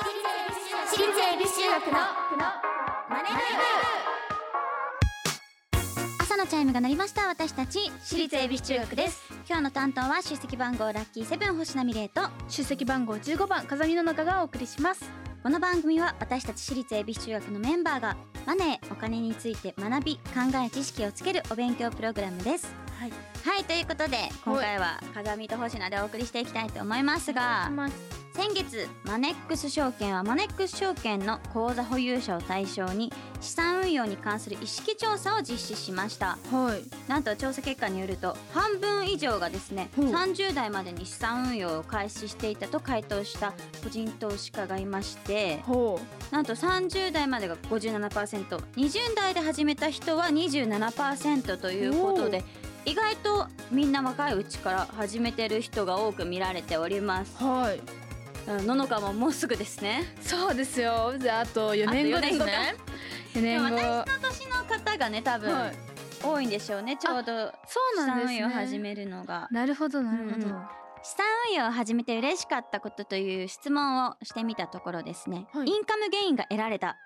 私立恵比寿中学のマネ朝のチャイムが鳴りました私たち。私立恵比寿中学です。今日の担当は出席番号ラッキーセブン星名美玲と出席番号15番風見の中がお送りします。この番組は私たち私立恵比寿中学のメンバーがマネーお金について学び考え知識をつけるお勉強プログラムです。はい。はいということで今回は風見と星名でお送りしていきたいと思いますが先月マネックス証券はマネックス証券の口座保有者を対象に資産運用に関する意識調査を実施しました。はい。なんと調査結果によると半分以上がですねほう。30代までに資産運用を開始していたと回答した個人投資家がいましてほなんと30代までが 57%20 代で始めた人は27%ということで意外とみんな若いうちから始めてる人が多く見られております。うはい。うんののかももうすぐですね。そうですよ。じゃああと4年後ですね4でも年後私の年の方がね多分はい。多いんでしょうね。ちょうどそうなんです資産運用を始ねめるのが。なるほどなるほど、うんうん。資産運用を始めて嬉しかったことという質問をしてみたところですね、はい。インカムゲインが得られた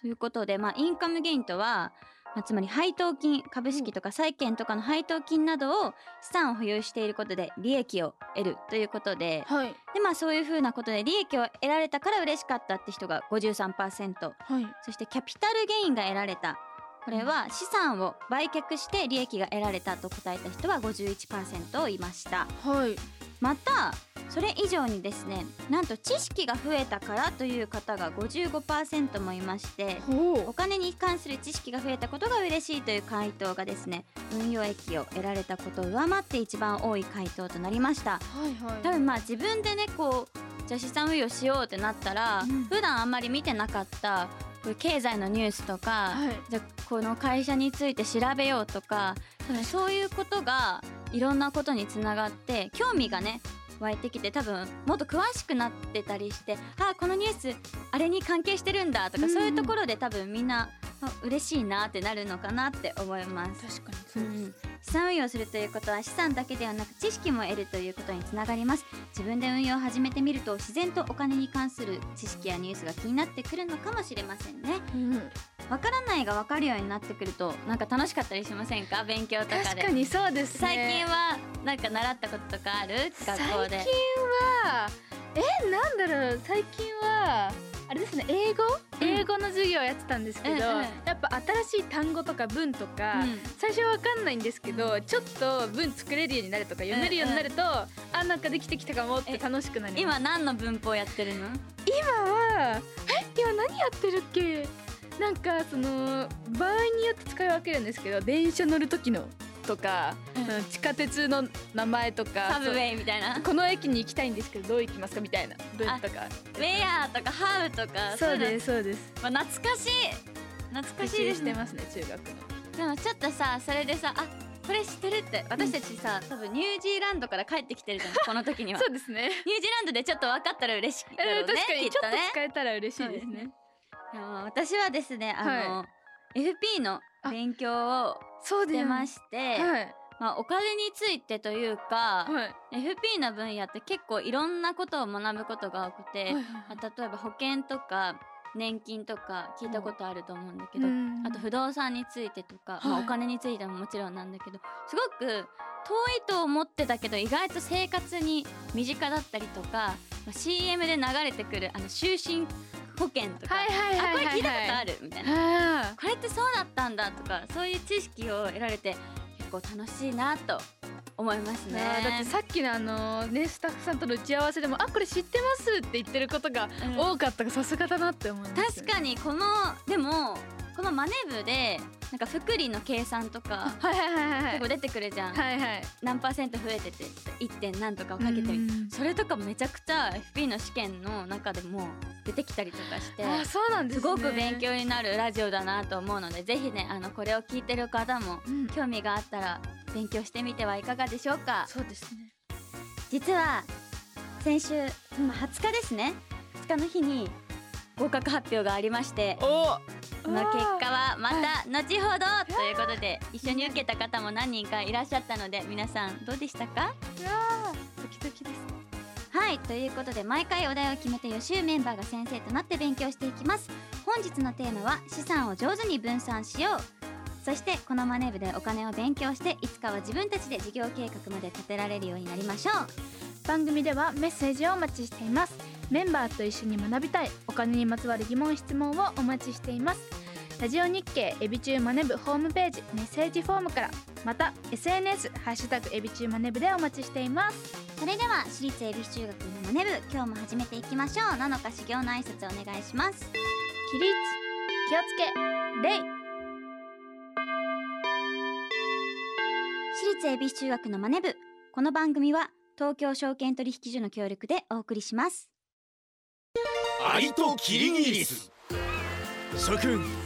ということで、まあ、インカムゲインとは、まあ、つまり配当金株式とか債券とかの配当金などを資産を保有していることで利益を得るということではい。で、まあ、そういうふうなことで利益を得られたから嬉しかったって人が53%はい。そしてキャピタルゲインが得られたこれは資産を売却して利益が得られたと答えた人は51%いました。はい。またそれ以上にですねなんと知識が増えたからという方が55%もいましてほお金に関する知識が増えたことが嬉しいという回答がですね運用益を得られたことを上回って一番多い回答となりました。はいはい。多分まあ自分でねこうじゃあ資産運用しようってなったら、うん。普段あんまり見てなかった経済のニュースとか、はい。じゃあこの会社について調べようとか多分そういうことがいろんなことにつながって興味がね湧いてきて多分もっと詳しくなってたりしてあこのニュースあれに関係してるんだとか、うん。そういうところで多分みんなあ嬉しいなってなるのかなって思います。確かにそううです、ん、資産運用するということは資産だけではなく知識も得るということにつながります。自分で運用を始めてみると自然とお金に関する知識やニュースが気になってくるのかもしれませんね。うん。わからないがわかるようになってくるとなんか楽しかったりしませんか？勉強とかで。確かにそうですね。最近はなんか習ったこととかある？学校で。最近はえなんだろう。最近はあれですね英語、うん。英語の授業をやってたんですけど、うんうんやっぱ新しい単語とか文とか、うん。最初は分かんないんですけどちょっと文作れるようになるとか読めるようになると、あなんかできてきたかもって楽しくなります。今何の文法やってるの？今はえ？今何やってるっけ？なんかその場合によって使い分けるんですけど電車乗る時のとか、うん。うん地下鉄の名前とかサブウェイみたいな。この駅に行きたいんですけどどう行きますかみたいな。文とか。ウェアとかハウとかそうですそうです。まあ、懐かしい。懐かしいですね。してますね中学の。でもちょっとさそれでさあこれ知ってるって。私たちさ、多分ニュージーランドから帰ってきてるじゃんこの時には。そうですね。ニュージーランドでちょっと分かったら嬉しいだろうね確かにちょっと使えたら嬉しいですね。い。や私はですねあの、FP の勉強をしてまして、はい。まあ、お金についてというか、はい。FP の分野って結構いろんなことを学ぶことが多くて、はいはいまあ例えば保険とか年金とか聞いたことあると思うんだけど、うんあと不動産についてとか、はい。まあ、お金についてももちろんなんだけどすごく遠いと思ってたけど意外と生活に身近だったりとか、まあ、CM で流れてくるあの就寝保険とか、はいはいはいはいはい。あこれ聞いたことあるみたいな。はこれってそうだったんだとかそういう知識を得られて結構楽しいなと思いますね。だってさっきのあのねスタッフさんとの打ち合わせでも「あこれ知ってます」って言ってることがうん。多かったからさすがだなって思います確かにこのでもこのマネ部でなんか福利の計算とか結構出てくるじゃん、はいはい。何パーセント増えてて 1. 点何とかをかけてそれとかめちゃくちゃ FP の試験の中でも出てきたりとかしてあそうなんですすねごく勉強になるラジオだなと思うのでぜひねあのこれを聞いてる方もうん。興味があったら勉強してみてはいかがでしょうか。そうですね。実は先週今20日ですね。2日の日に合格発表がありましておその結果はまた後ほどということで一緒に受けた方も何人かいらっしゃったので皆さんどうでしたか？ドキドキですはいということで毎回お題を決めて予習メンバーが先生となって勉強していきます。本日のテーマは資産を上手に分散しよう。そしてこのマネ部でお金を勉強していつかは自分たちで事業計画まで立てられるようになりましょう。番組ではメッセージをお待ちしています。メンバーと一緒に学びたい。お金にまつわる疑問質問をお待ちしていますラジオ日経エビチューマネ部ホームページメッセージフォームからまた SNS ハッシュタグエビチューマネ部でお待ちしています。それでは私立恵比寿中学のマネ部今日も始めていきましょう。なのか修行の挨拶お願いします。起立気をつけ礼私立恵比寿中学のマネ部この番組は東京証券取引所の協力でお送りします。アリとキリギリス。諸君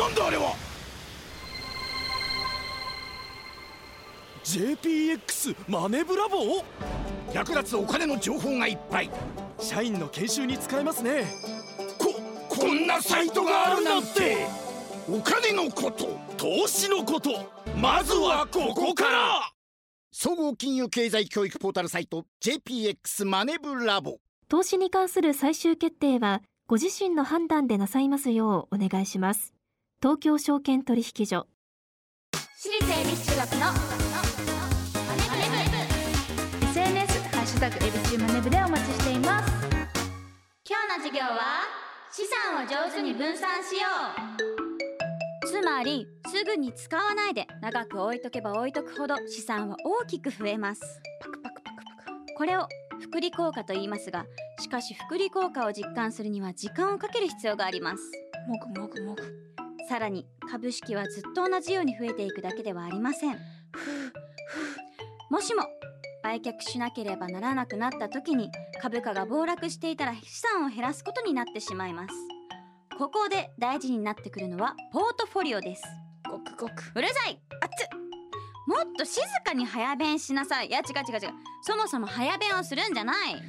なんだあれは？JPX マネブラボー？役立つお金の情報がいっぱい。社員の研修に使えますね。ここんなサイトがあるなんて。お金のこと投資のこと。まずはここから。総合金融経済教育ポータルサイト JPX マネブラボ投資に関する最終決定はご自身の判断でなさいますようお願いします。東京証券取引所。私立恵比寿中学のマネ部 SNS ハッシュタグエビチューマネ部でお待ちしています今日の授業は資産を上手に分散しようつまりすぐに使わないで長く置いとけば置いとくほど資産は大きく増えますパクパクパクパクこれを複利効果と言いますがしかし複利効果を実感するには時間をかける必要がありますもぐもぐもぐさらに株式はずっと同じように増えていくだけではありません。もしも売却しなければならなくなった時に株価が暴落していたら資産を減らすことになってしまいます。ここで大事になってくるのはポートフォリオです。ごくごく。うるさい。あっ。つもっと静かに早弁しなさい。いや違う違う違う。そもそも早弁をするんじゃない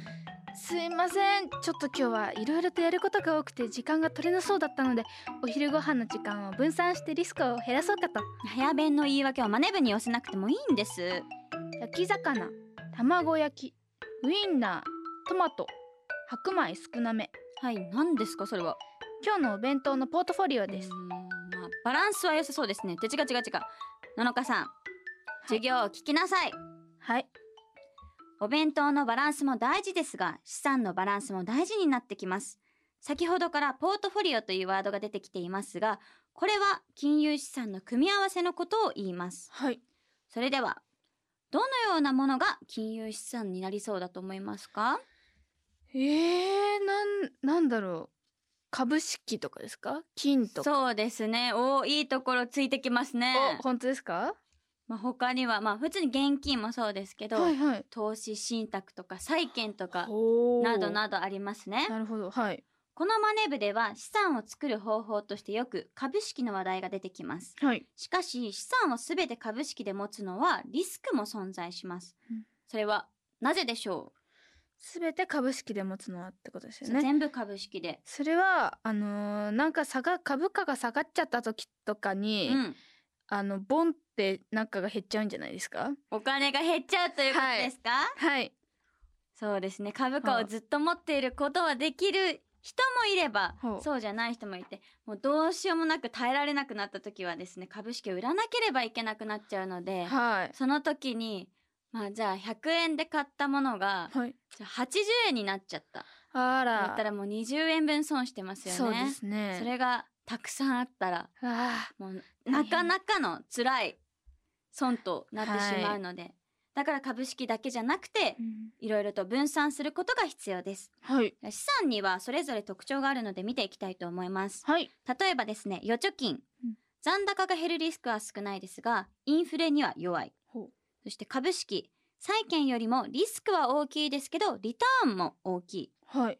すいません。ちょっと今日はいろいろとやることが多くて時間が取れなそうだったのでお昼ご飯の時間を分散してリスクを減らそうかと。早弁の言い訳をマネ部に寄せなくてもいいんです。焼き魚卵焼きウインナートマト白米少なめ。はい何ですかそれは。今日のお弁当のポートフォリオです。まあバランスは良さそうですね。って違う違う違う。野々さん授業を聞きなさい。はいお弁当のバランスも大事ですが資産のバランスも大事になってきます。先ほどからポートフォリオというワードが出てきていますがこれは金融資産の組み合わせのことを言います。はい。それではどのようなものが金融資産になりそうだと思いますか？えー、なんなんだろう。株式とかですか？金とか。そうですね。おーいいところついてきますね。お本当ですか？まあ、他にはまあ普通に現金もそうですけど、はいはい。投資信託とか債券とかなどなどありますね。なるほどはい。このマネ部では資産を作る方法としてよく株式の話題が出てきます。はい。しかし資産をすべて株式で持つのはリスクも存在します、うん。それはなぜでしょすべて株式で持つのはってことですう、よね。全部株式で。それはあのーなんか下が株価が下がっちゃった時とかに、うん。あのボンってなんかが減っちゃうんじゃないですか？お金が減っちゃうということですか、はい。そうですね。株価をずっと持っていることはできる人もいればそうじゃない人もいてもうどうしようもなく耐えられなくなった時はですね株式を売らなければいけなくなっちゃうのではい。その時にまあじゃあ100円で買ったものがはい。じゃあ80円になっちゃった。あら。だったらもう20円分損してますよね。そうですね。それがたくさんあったらあもうなかなかの辛い損となってしまうので、だから株式だけじゃなくていろいろと分散することが必要です。はい。資産にはそれぞれ特徴があるので見ていきたいと思います。はい。例えばですね預貯金、うん。残高が減るリスクは少ないですがインフレには弱い。そして株式。債券よりもリスクは大きいですけどリターンも大きい。はい。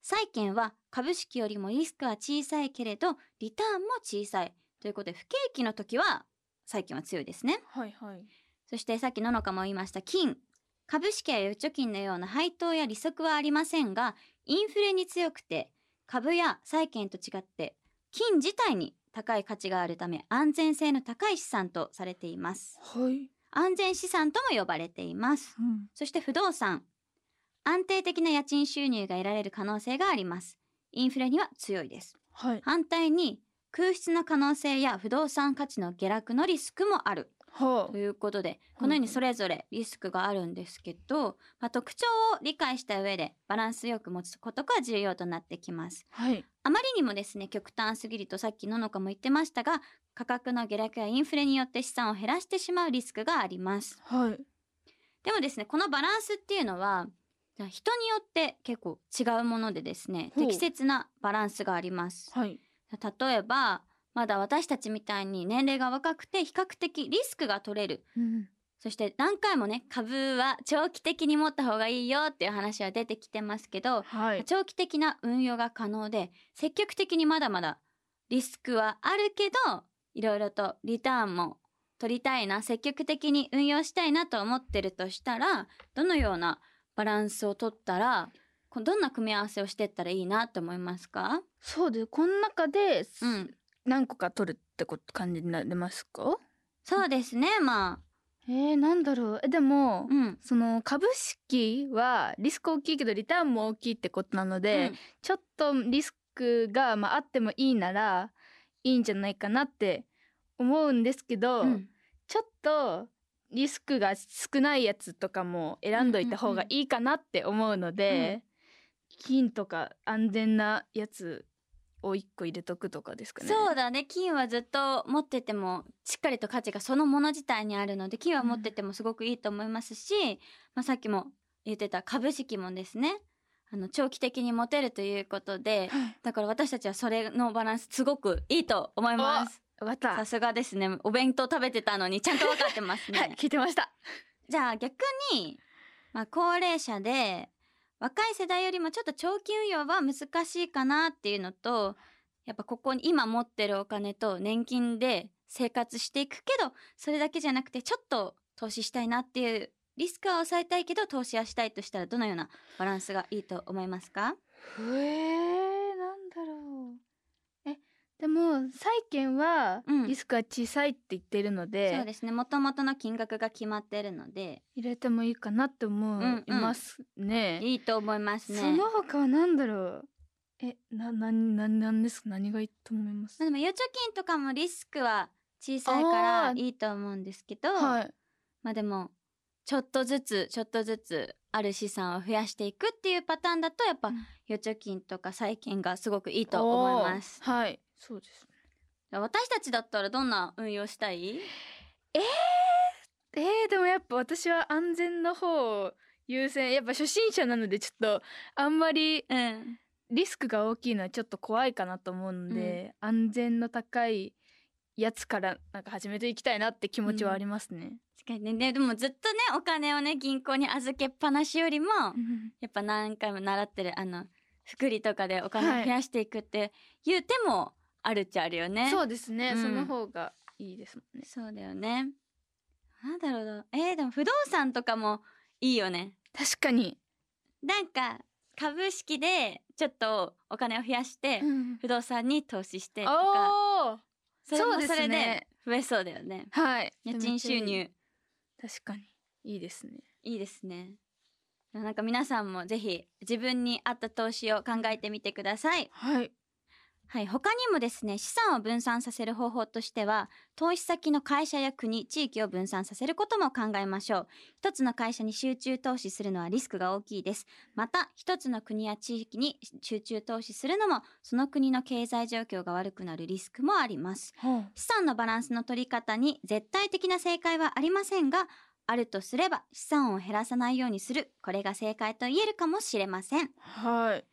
債券は株式よりもリスクは小さいけれどリターンも小さい。ということで不景気の時は債券は強いですね。はいはい。そしてさっきののかも言いました。金。株式や預貯金のような配当や利息はありませんがインフレに強くて株や債券と違って金自体に高い価値があるため安全性の高い資産とされています。はい、安全資産とも呼ばれています。うん、そして不動産。安定的な家賃収入が得られる可能性があります。インフレには強いです。はい。反対に空室の可能性や不動産価値の下落のリスクもある。はということでこのようにそれぞれリスクがあるんですけど、まあ、特徴を理解した上でバランスよく持つことが重要となってきます。はい。あまりにもですね極端すぎるとさっきののかも言ってましたが価格の下落やインフレによって資産を減らしてしまうリスクがあります。はい。でもですねこのバランスっていうのは人によって結構違うものでですね適切なバランスがあります。はい例えばまだ私たちみたいに年齢が若くて比較的リスクが取れる。うん。そして何回もね株は長期的に持った方がいいよっていう話は出てきてますけどはい。長期的な運用が可能で積極的にまだまだリスクはあるけどいろいろとリターンも取りたいな積極的に運用したいなと思ってるとしたらどのようなバランスを取ったらこどんな組み合わせをしてったらいいなと思いますか？そうでこの中でうん。何個か取るってこと感じになりますか？そうですね。まえー、なんだろう。えでも、あうん。その株式はリスク大きいけどリターンも大きいってことなので、ちょっとリスクが、まあ、あってもいいならいいんじゃないかなって思うんですけど、うん。うんちょっとリスクが少ないやつとかも選んどいた方がいいかなって思うので、金とか安全なやつを1個入れとくとかですかね。そうだね。金はずっと持っててもしっかりと価値がそのもの自体にあるので金は持っててもすごくいいと思いますし、まあ、さっきも言ってた株式もですね。あの長期的に持てるということではい。だから私たちはそれのバランスすごくいいと思います。わかった。さすがですね。お弁当食べてたのにちゃんと分かってますね、はい聞いてました。じゃあ逆に、まあ、高齢者で若い世代よりもちょっと長期運用は難しいかなっていうのとやっぱここに今持ってるお金と年金で生活していくけどそれだけじゃなくてちょっと投資したいなっていうリスクは抑えたいけど投資はしたいとしたらどのようなバランスがいいと思いますか？へえー、なんだろう。えでも債券はうん。リスクが小さいって言ってるので、そうですね。もともとの金額が決まってるので。入れてもいいかなって思うんいますね。いいと思いますね。その他はなんだろう？え、な、な、な、なんですか？何がいいと思います？まあでも預貯金とかもリスクは小さいからいいと思うんですけど、はい。まあでもちょっとずつちょっとずつある資産を増やしていくっていうパターンだとやっぱうん。預貯金とか債券がすごくいいと思います。はい。そうです。私たちだったらどんな運用したい？えー、でもやっぱ私は安全の方を優先。やっぱ初心者なのでちょっとあんまりうん。リスクが大きいのはちょっと怖いかなと思うので、安全の高いやつからなんか始めていきたいなって気持ちはありますね。確かにね。ねでもずっとねお金をね銀行に預けっぱなしよりもやっぱ何回も習ってるあの福利とかでお金を増やしていくっていう手もあるっちゃあるよね、そうですね、うん。その方がいいですもんね。そうだよね。なんだろうな。えー、でも不動産とかもいいよね。確かに。なんか株式でちょっとお金を増やして不動産に投資してとかおー！それうですねそれで増えそうだよね。はい。家賃収入。確かに。いいですね。いいですね。なんか皆さんもぜひ自分に合った投資を考えてみてください。はい。はい他にもですね資産を分散させる方法としては投資先の会社や国地域を分散させることも考えましょう。一つの会社に集中投資するのはリスクが大きいです。また一つの国や地域に集中投資するのもその国の経済状況が悪くなるリスクもあります。資産のバランスの取り方に絶対的な正解はありませんがあるとすれば資産を減らさないようにする。これが正解と言えるかもしれません。はい。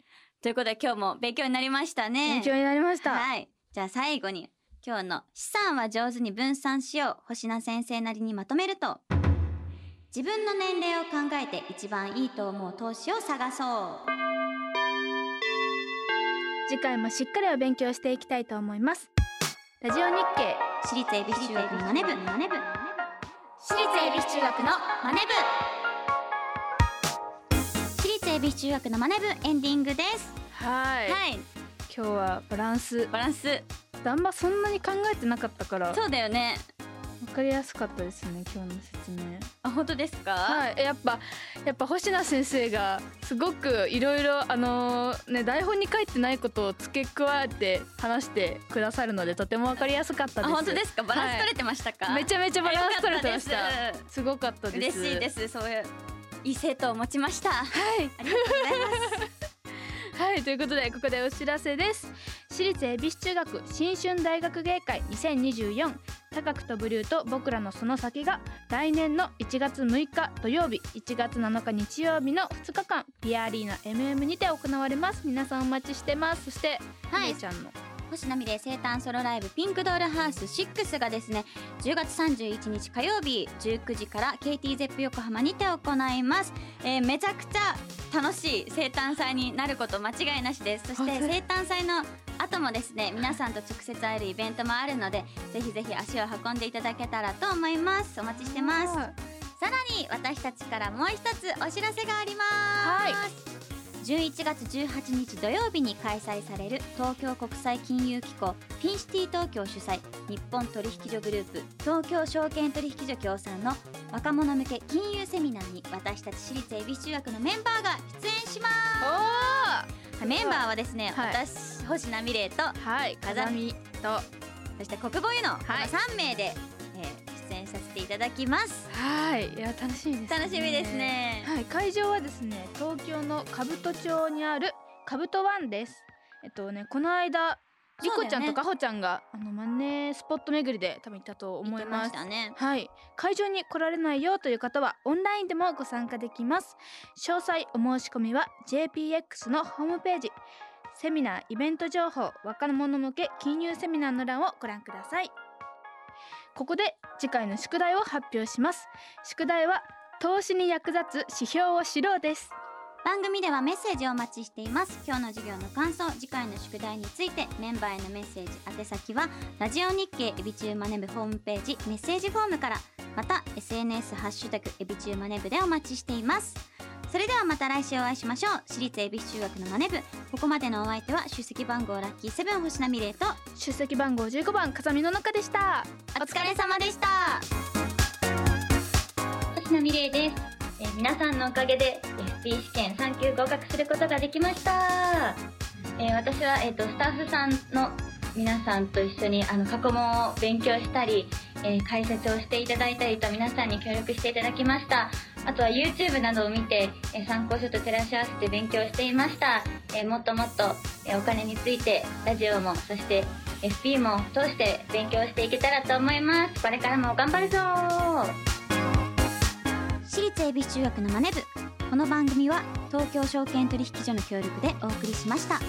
ということで今日も勉強になりましたね。勉強になりました。はい。じゃあ最後に今日の資産は上手に分散しよう星名先生なりにまとめると。自分の年齢を考えて一番いいと思う投資を探そう。次回もしっかりお勉強していきたいと思います。ラジオ日経私立恵比寿中学のマネ部。私立恵比寿中学のマネ私立恵比寿中学のマネ部エンディングです。はい。はい。今日はバランス。バランス。あんまそんなに考えてなかったから。そうだよね。わかりやすかったですね今日の説明。あ本当ですか？はい。やっぱやっぱ星名先生がすごくいろいろあのーね台本に書いてないことを付け加えて話してくださるのでとてもわかりやすかったです。あ本当ですか？バランス取れてましたか、めちゃめちゃバランス取れてました。すごかったです。嬉しいです。そういういい生徒を持ちました。はい。ありがとうございます。はいということでここでお知らせです。私立恵比寿中学新春大学芸会2024高くとブルーと僕らのその先が来年の1月6日土曜日1月7日日曜日の2日間ピアアリーナ MM にて行われます。皆さんお待ちしてます。そしてはい。姉ちゃんの星名美玲生誕ソロライブピンクドールハウス6がですね10月31日火曜日19時から KTZEP 横浜にて行います、えーめちゃくちゃ楽しい生誕祭になること間違いなしです。そして生誕祭の後もですね皆さんと直接会えるイベントもあるのでぜひぜひ足を運んでいただけたらと思います。お待ちしてます。さらに私たちからもう一つお知らせがあります、11月18日土曜日に開催される東京国際金融機構フィンシティ東京主催日本取引所グループ東京証券取引所協賛の若者向け金融セミナーに私たち私立恵比寿中学のメンバーが出演しまおすメンバーはですね、はい。私星名美玲とーはい風見とそして国母湯のはい。3名で、えー出演させていただきます。はい。いや楽しみです、ね、楽しみですね。はい。会場はですね東京の兜町にある兜ワンです。えっとねこの間リコちゃんとかほちゃんがあのマネースポット巡りで多分行ったと思いまますしたね。はい。会場に来られないよという方はオンラインでもご参加できます。詳細お申し込みは JPX のホームページ。セミナーイベント情報若者向け金融セミナーの欄をご覧くださいここで次回の宿題を発表します。宿題は投資に役立つ指標を知ろうです。番組ではメッセージをお待ちしています。今日の授業の感想次回の宿題についてメンバーへのメッセージ宛先はラジオ日経エビチューマネブホームページメッセージフォームからまた SNS ハッシュタグエビチューマネブでお待ちしています。それではまた来週お会いしましょう。私立恵比寿中学のマネ部。ここまでのお相手は出席番号ラッキーセブン星名美玲と。出席番号15番風見の中でした。お疲れ様でした。星名美玲です、えー皆さんのおかげで FP 試験3級合格することができました、えー私は、えー、とスタッフさんの皆さんと一緒にあの過去問を勉強したり、えー解説をしていただいたりと皆さんに協力していただきましたあとは YouTube などを見て、え参考書と照らし合わせて勉強していました、えもっともっと、えお金についてラジオもそして FP も通して勉強していけたらと思います。これからも頑張るぞ。私立恵比寿中学のマネ部。この番組は東京証券取引所の協力でお送りしました。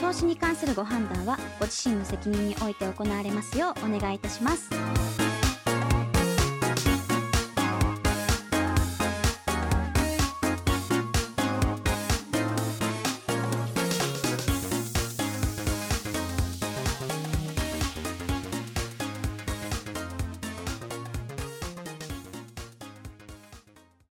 投資に関するご判断はご自身の責任において行われますようお願いいたします。